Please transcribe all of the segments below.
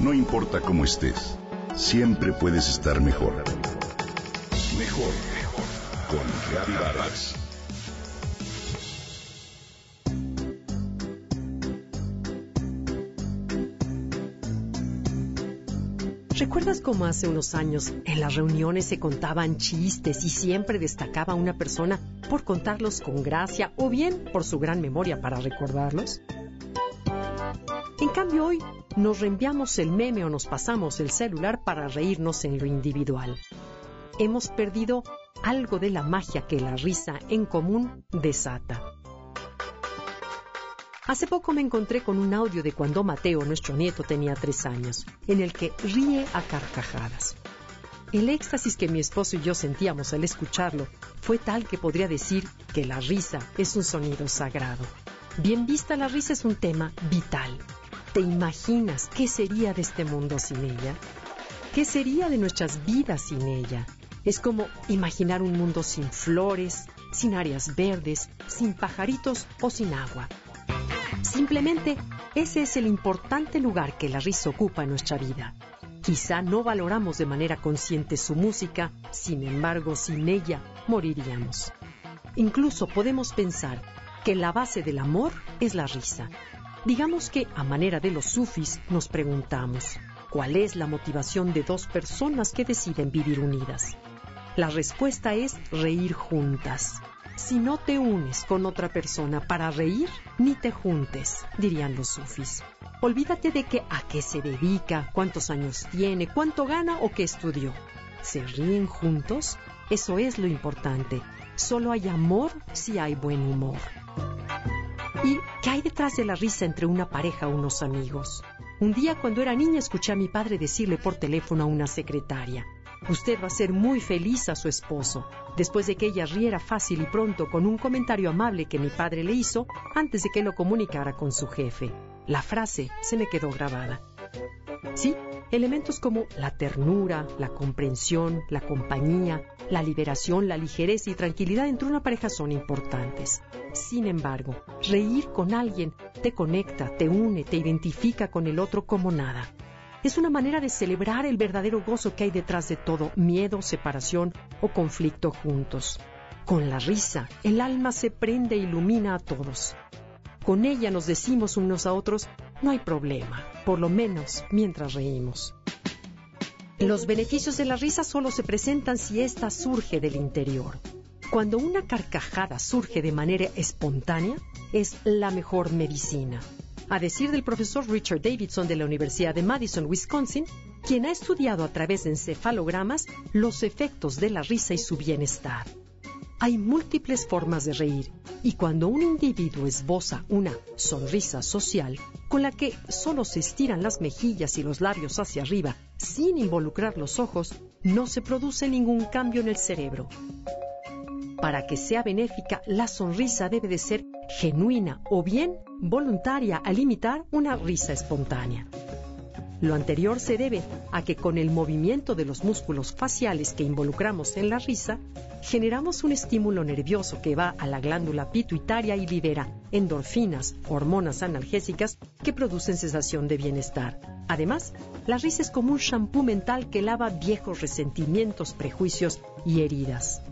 No importa cómo estés, siempre puedes estar mejor. Mejor, mejor. Con Reavivadas. ¿Recuerdas cómo hace unos años en las reuniones se contaban chistes y siempre destacaba una persona por contarlos con gracia o bien por su gran memoria para recordarlos? En cambio hoy nos reenviamos el meme o nos pasamos el celular para reírnos en lo individual. Hemos perdido algo de la magia que la risa en común desata. Hace poco me encontré con un audio de cuando Mateo, nuestro nieto, tenía tres años, en el que ríe a carcajadas. El éxtasis que mi esposo y yo sentíamos al escucharlo fue tal que podría decir que la risa es un sonido sagrado. Bien vista la risa es un tema vital. ¿Te imaginas qué sería de este mundo sin ella? ¿Qué sería de nuestras vidas sin ella? Es como imaginar un mundo sin flores, sin áreas verdes, sin pajaritos o sin agua. Simplemente ese es el importante lugar que la risa ocupa en nuestra vida. Quizá no valoramos de manera consciente su música, sin embargo, sin ella moriríamos. Incluso podemos pensar que la base del amor es la risa. Digamos que, a manera de los sufis, nos preguntamos, ¿cuál es la motivación de dos personas que deciden vivir unidas? La respuesta es reír juntas. Si no te unes con otra persona para reír, ni te juntes, dirían los sufis. Olvídate de que a qué se dedica, cuántos años tiene, cuánto gana o qué estudió. ¿Se ríen juntos? Eso es lo importante. Solo hay amor si hay buen humor. ¿Y qué hay detrás de la risa entre una pareja o unos amigos? Un día cuando era niña escuché a mi padre decirle por teléfono a una secretaria, Usted va a ser muy feliz a su esposo, después de que ella riera fácil y pronto con un comentario amable que mi padre le hizo antes de que lo comunicara con su jefe. La frase se me quedó grabada. Sí, elementos como la ternura, la comprensión, la compañía, la liberación, la ligereza y tranquilidad entre una pareja son importantes. Sin embargo, reír con alguien te conecta, te une, te identifica con el otro como nada. Es una manera de celebrar el verdadero gozo que hay detrás de todo miedo, separación o conflicto juntos. Con la risa, el alma se prende e ilumina a todos. Con ella nos decimos unos a otros, no hay problema, por lo menos mientras reímos. Los beneficios de la risa solo se presentan si ésta surge del interior. Cuando una carcajada surge de manera espontánea, es la mejor medicina a decir del profesor Richard Davidson de la Universidad de Madison, Wisconsin, quien ha estudiado a través de encefalogramas los efectos de la risa y su bienestar. Hay múltiples formas de reír y cuando un individuo esboza una sonrisa social con la que solo se estiran las mejillas y los labios hacia arriba sin involucrar los ojos, no se produce ningún cambio en el cerebro. Para que sea benéfica, la sonrisa debe de ser genuina o bien voluntaria al imitar una risa espontánea. Lo anterior se debe a que con el movimiento de los músculos faciales que involucramos en la risa, generamos un estímulo nervioso que va a la glándula pituitaria y libera endorfinas, hormonas analgésicas que producen sensación de bienestar. Además, la risa es como un shampoo mental que lava viejos resentimientos, prejuicios y heridas.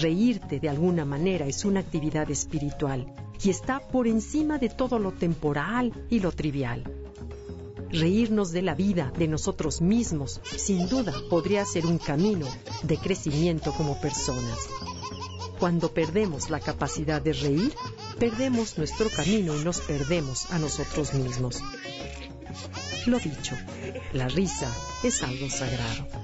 Reírte de alguna manera es una actividad espiritual y está por encima de todo lo temporal y lo trivial. Reírnos de la vida, de nosotros mismos, sin duda podría ser un camino de crecimiento como personas. Cuando perdemos la capacidad de reír, perdemos nuestro camino y nos perdemos a nosotros mismos. Lo dicho, la risa es algo sagrado.